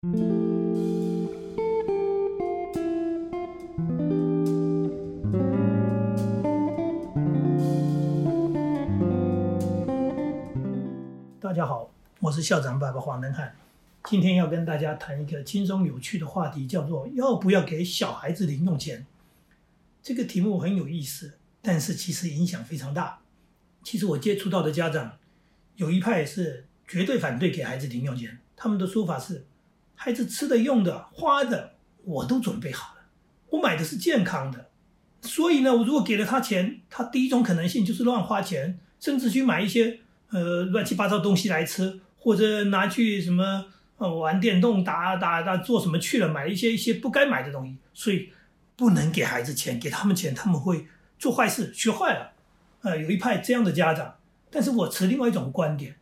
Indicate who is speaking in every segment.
Speaker 1: 大家好，我是校长爸爸黄能汉，今天要跟大家谈一个轻松有趣的话题，叫做要不要给小孩子零用钱。这个题目很有意思，但是其实影响非常大。其实我接触到的家长，有一派是绝对反对给孩子零用钱，他们的说法是，孩子吃的、用的、花的，我都准备好了，我买的是健康的，所以呢，我如果给了他钱，他第一种可能性就是乱花钱，甚至去买一些呃乱七八糟东西来吃，或者拿去什么呃玩电动、打打打做什么去了，买一些一些不该买的东西，所以不能给孩子钱，给他们钱他们会做坏事，学坏了。呃，有一派这样的家长，但是我持另外一种观点。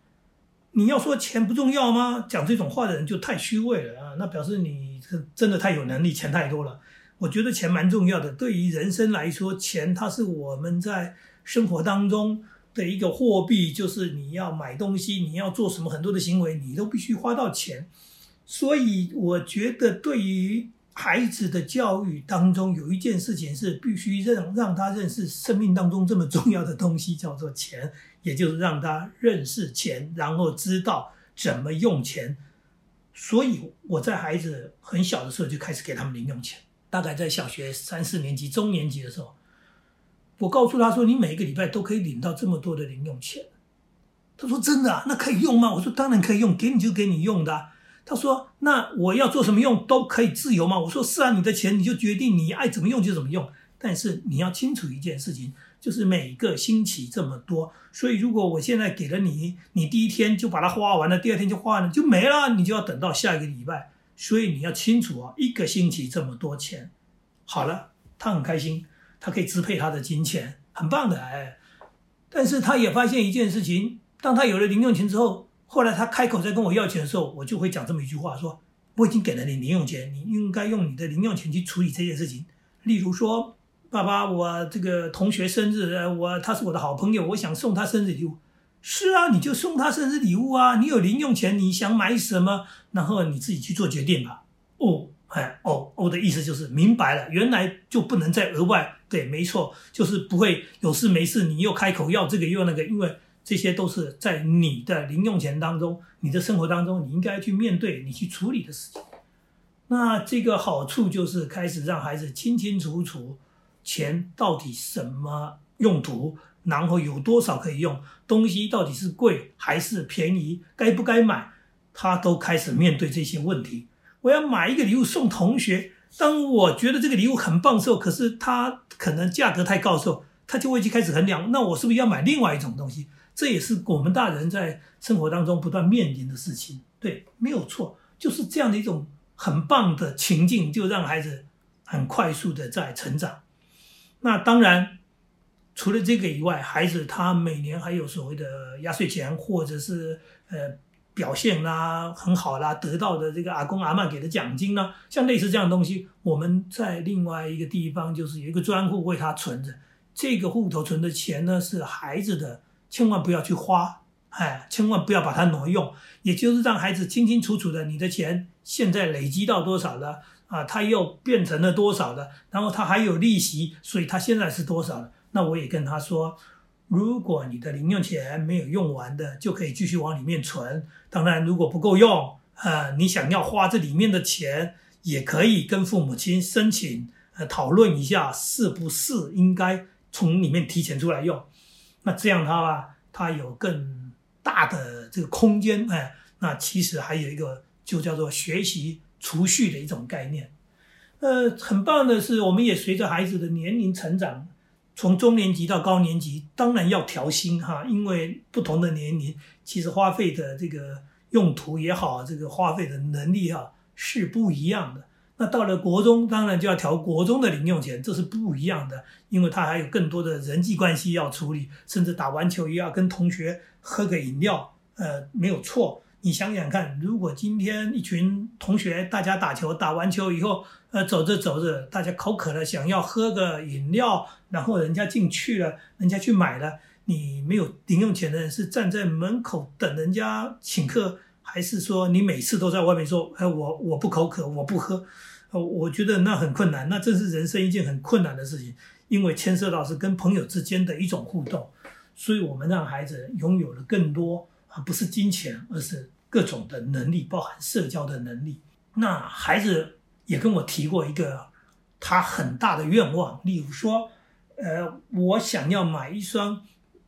Speaker 1: 你要说钱不重要吗？讲这种话的人就太虚伪了啊！那表示你真的太有能力，钱太多了。我觉得钱蛮重要的，对于人生来说，钱它是我们在生活当中的一个货币，就是你要买东西，你要做什么很多的行为，你都必须花到钱。所以我觉得对于。孩子的教育当中有一件事情是必须让让他认识生命当中这么重要的东西，叫做钱，也就是让他认识钱，然后知道怎么用钱。所以我在孩子很小的时候就开始给他们零用钱，大概在小学三四年级、中年级的时候，我告诉他说：“你每个礼拜都可以领到这么多的零用钱。”他说：“真的啊？那可以用吗？”我说：“当然可以用，给你就给你用的。”他说：“那我要做什么用都可以自由吗？”我说：“是啊，你的钱你就决定你爱怎么用就怎么用。但是你要清楚一件事情，就是每个星期这么多，所以如果我现在给了你，你第一天就把它花完了，第二天就花完了就没了，你就要等到下一个礼拜。所以你要清楚啊，一个星期这么多钱，好了，他很开心，他可以支配他的金钱，很棒的哎。但是他也发现一件事情，当他有了零用钱之后。”后来他开口再跟我要钱的时候，我就会讲这么一句话：说我已经给了你零用钱，你应该用你的零用钱去处理这件事情。例如说，爸爸，我这个同学生日，我他是我的好朋友，我想送他生日礼物。是啊，你就送他生日礼物啊，你有零用钱，你想买什么，然后你自己去做决定吧。哦，哎，哦，哦的意思就是明白了，原来就不能再额外。对，没错，就是不会有事没事你又开口要这个又那个，因为。这些都是在你的零用钱当中，你的生活当中，你应该去面对、你去处理的事情。那这个好处就是开始让孩子清清楚楚，钱到底什么用途，然后有多少可以用，东西到底是贵还是便宜，该不该买，他都开始面对这些问题。我要买一个礼物送同学，当我觉得这个礼物很棒的时候，可是它可能价格太高时候，他就会去开始衡量，那我是不是要买另外一种东西？这也是我们大人在生活当中不断面临的事情，对，没有错，就是这样的一种很棒的情境，就让孩子很快速的在成长。那当然，除了这个以外，孩子他每年还有所谓的压岁钱，或者是呃表现啦很好啦，得到的这个阿公阿妈给的奖金呢，像类似这样的东西，我们在另外一个地方就是有一个专户为他存着，这个户头存的钱呢是孩子的。千万不要去花，哎，千万不要把它挪用，也就是让孩子清清楚楚的，你的钱现在累积到多少了啊？他又变成了多少了？然后他还有利息，所以他现在是多少了？那我也跟他说，如果你的零用钱没有用完的，就可以继续往里面存。当然，如果不够用，啊，你想要花这里面的钱，也可以跟父母亲申请，呃，讨论一下是不是应该从里面提前出来用。那这样他吧，他有更大的这个空间，哎，那其实还有一个就叫做学习储蓄的一种概念。呃，很棒的是，我们也随着孩子的年龄成长，从中年级到高年级，当然要调薪哈，因为不同的年龄，其实花费的这个用途也好，这个花费的能力哈是不一样的。那到了国中，当然就要调国中的零用钱，这是不一样的，因为他还有更多的人际关系要处理，甚至打完球也要跟同学喝个饮料，呃，没有错。你想想看，如果今天一群同学大家打球，打完球以后，呃，走着走着，大家口渴了，想要喝个饮料，然后人家进去了，人家去买了，你没有零用钱的人是站在门口等人家请客。还是说你每次都在外面说，哎，我我不口渴，我不喝，呃，我觉得那很困难，那这是人生一件很困难的事情，因为牵涉到是跟朋友之间的一种互动，所以我们让孩子拥有了更多啊，不是金钱，而是各种的能力，包含社交的能力。那孩子也跟我提过一个他很大的愿望，例如说，呃，我想要买一双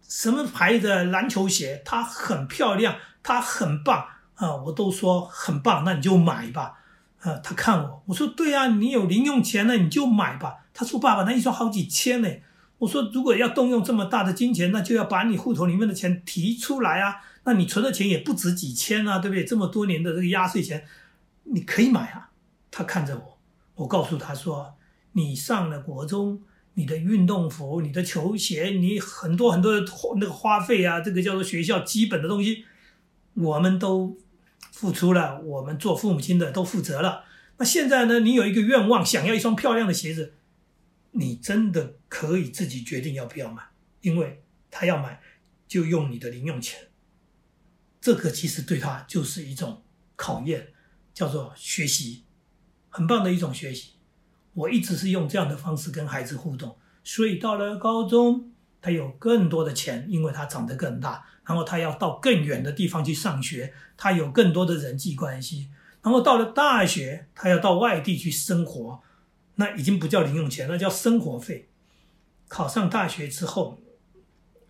Speaker 1: 什么牌的篮球鞋，它很漂亮，它很棒啊，我都说很棒，那你就买吧。啊，他看我，我说对啊，你有零用钱了，你就买吧。他说爸爸，那一双好几千呢。我说如果要动用这么大的金钱，那就要把你户头里面的钱提出来啊。那你存的钱也不止几千啊，对不对？这么多年的这个压岁钱。你可以买啊，他看着我，我告诉他说：“你上了国中，你的运动服、你的球鞋，你很多很多的那个花费啊，这个叫做学校基本的东西，我们都付出了，我们做父母亲的都负责了。那现在呢，你有一个愿望，想要一双漂亮的鞋子，你真的可以自己决定要不要买，因为他要买，就用你的零用钱。这个其实对他就是一种考验。”叫做学习，很棒的一种学习。我一直是用这样的方式跟孩子互动，所以到了高中，他有更多的钱，因为他长得更大，然后他要到更远的地方去上学，他有更多的人际关系。然后到了大学，他要到外地去生活，那已经不叫零用钱，那叫生活费。考上大学之后，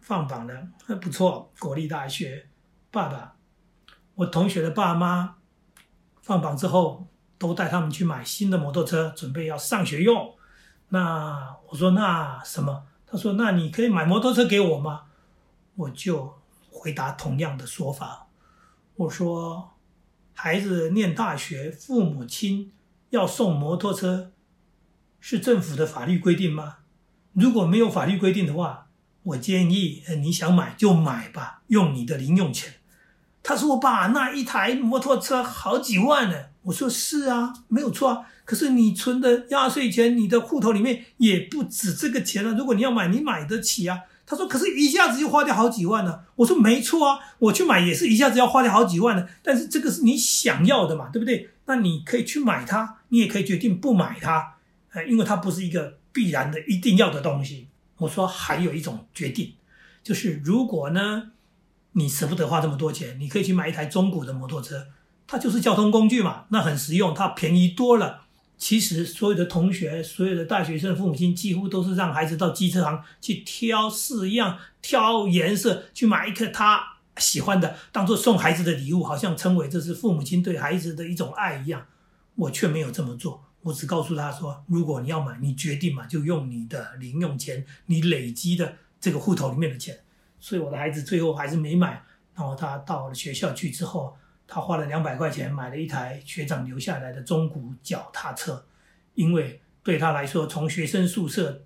Speaker 1: 放榜了，还不错，国立大学。爸爸，我同学的爸妈。放榜之后，都带他们去买新的摩托车，准备要上学用。那我说那什么？他说那你可以买摩托车给我吗？我就回答同样的说法。我说孩子念大学，父母亲要送摩托车，是政府的法律规定吗？如果没有法律规定的话，我建议你想买就买吧，用你的零用钱。他说：“爸那一台摩托车好几万呢。”我说：“是啊，没有错啊。可是你存的压岁钱，你的户头里面也不止这个钱了。如果你要买，你买得起啊。”他说：“可是一下子就花掉好几万了。”我说：“没错啊，我去买也是一下子要花掉好几万的。但是这个是你想要的嘛，对不对？那你可以去买它，你也可以决定不买它，呃，因为它不是一个必然的、一定要的东西。”我说：“还有一种决定，就是如果呢？”你舍不得花这么多钱，你可以去买一台中古的摩托车，它就是交通工具嘛，那很实用，它便宜多了。其实所有的同学、所有的大学生父母亲几乎都是让孩子到机车行去挑式样、挑颜色，去买一颗他喜欢的，当做送孩子的礼物，好像称为这是父母亲对孩子的一种爱一样。我却没有这么做，我只告诉他说：如果你要买，你决定嘛，就用你的零用钱，你累积的这个户头里面的钱。所以我的孩子最后还是没买，然后他到了学校去之后，他花了两百块钱买了一台学长留下来的中古脚踏车，因为对他来说，从学生宿舍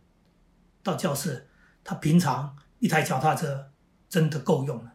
Speaker 1: 到教室，他平常一台脚踏车真的够用了。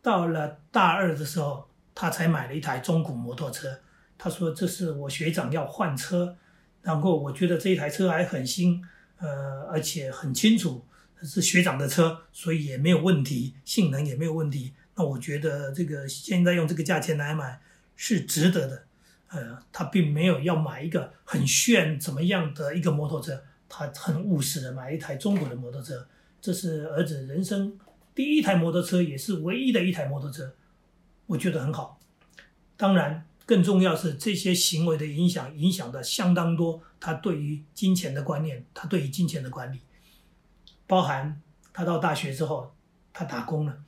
Speaker 1: 到了大二的时候，他才买了一台中古摩托车。他说：“这是我学长要换车，然后我觉得这一台车还很新，呃，而且很清楚。”是学长的车，所以也没有问题，性能也没有问题。那我觉得这个现在用这个价钱来买是值得的。呃，他并没有要买一个很炫怎么样的一个摩托车，他很务实的买一台中国的摩托车。这是儿子人生第一台摩托车，也是唯一的一台摩托车，我觉得很好。当然，更重要是这些行为的影响，影响的相当多。他对于金钱的观念，他对于金钱的管理。包含他到大学之后，他打工了。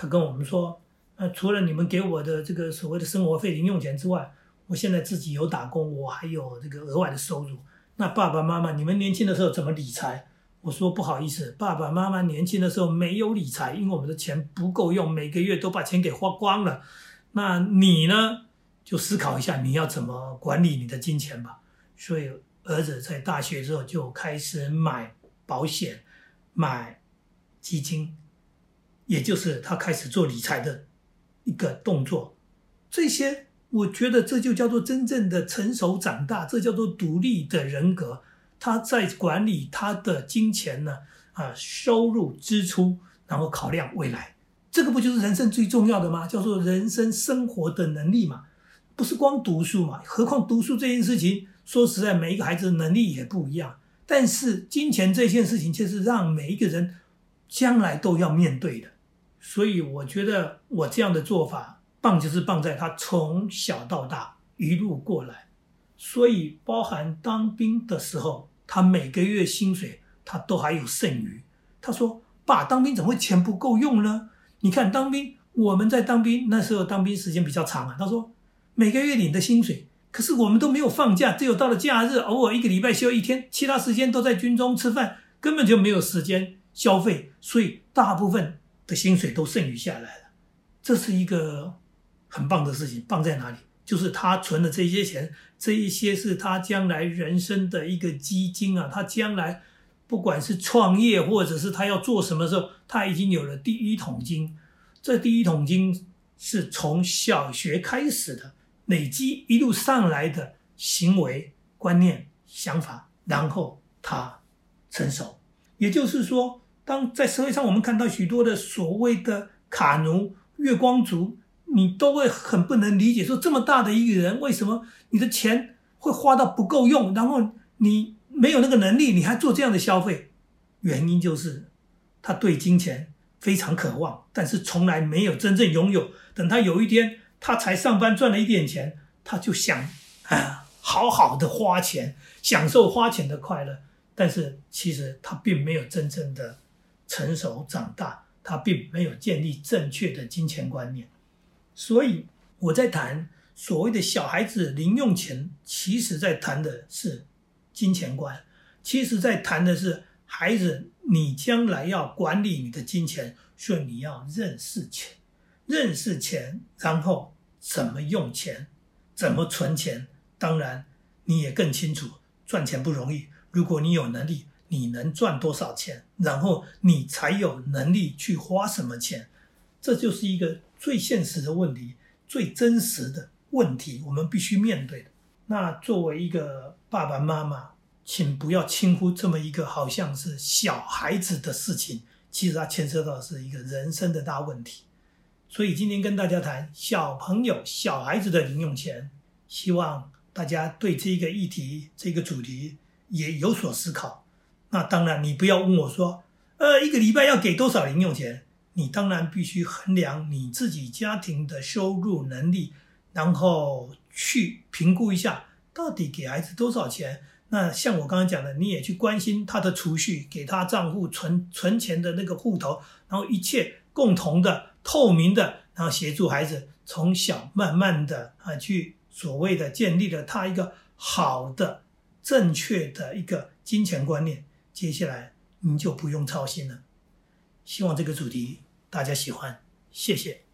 Speaker 1: 他跟我们说：“呃，除了你们给我的这个所谓的生活费、零用钱之外，我现在自己有打工，我还有这个额外的收入。那爸爸妈妈，你们年轻的时候怎么理财？”我说：“不好意思，爸爸妈妈年轻的时候没有理财，因为我们的钱不够用，每个月都把钱给花光了。那你呢？就思考一下你要怎么管理你的金钱吧。”所以儿子在大学之后就开始买保险。买基金，也就是他开始做理财的一个动作。这些，我觉得这就叫做真正的成熟长大，这叫做独立的人格。他在管理他的金钱呢，啊，收入支出，然后考量未来。这个不就是人生最重要的吗？叫做人生生活的能力嘛，不是光读书嘛？何况读书这件事情，说实在，每一个孩子的能力也不一样。但是金钱这件事情，却是让每一个人将来都要面对的。所以我觉得我这样的做法，棒就是棒在他从小到大一路过来，所以包含当兵的时候，他每个月薪水他都还有剩余。他说：“爸，当兵怎么会钱不够用呢？你看当兵，我们在当兵那时候当兵时间比较长啊。他说每个月领的薪水。”可是我们都没有放假，只有到了假日，偶尔一个礼拜休一天，其他时间都在军中吃饭，根本就没有时间消费，所以大部分的薪水都剩余下来了。这是一个很棒的事情，棒在哪里？就是他存的这些钱，这一些是他将来人生的一个基金啊。他将来不管是创业，或者是他要做什么时候，他已经有了第一桶金。这第一桶金是从小学开始的。累积一路上来的行为观念、想法，然后他成熟。也就是说，当在社会上我们看到许多的所谓的卡奴、月光族，你都会很不能理解，说这么大的一个人，为什么你的钱会花到不够用，然后你没有那个能力，你还做这样的消费？原因就是他对金钱非常渴望，但是从来没有真正拥有。等他有一天。他才上班赚了一点钱，他就想啊，好好的花钱，享受花钱的快乐。但是其实他并没有真正的成熟长大，他并没有建立正确的金钱观念。所以我在谈所谓的小孩子零用钱，其实在谈的是金钱观，其实在谈的是孩子，你将来要管理你的金钱，所以你要认识钱。认识钱，然后怎么用钱，怎么存钱。当然，你也更清楚赚钱不容易。如果你有能力，你能赚多少钱，然后你才有能力去花什么钱。这就是一个最现实的问题，最真实的问题，我们必须面对的。那作为一个爸爸妈妈，请不要轻忽这么一个好像是小孩子的事情，其实它牵涉到是一个人生的大问题。所以今天跟大家谈小朋友、小孩子的零用钱，希望大家对这个议题、这个主题也有所思考。那当然，你不要问我说，呃，一个礼拜要给多少零用钱？你当然必须衡量你自己家庭的收入能力，然后去评估一下到底给孩子多少钱。那像我刚刚讲的，你也去关心他的储蓄，给他账户存存钱的那个户头，然后一切共同的。透明的，然后协助孩子从小慢慢的啊，去所谓的建立了他一个好的、正确的一个金钱观念。接下来你就不用操心了。希望这个主题大家喜欢，谢谢。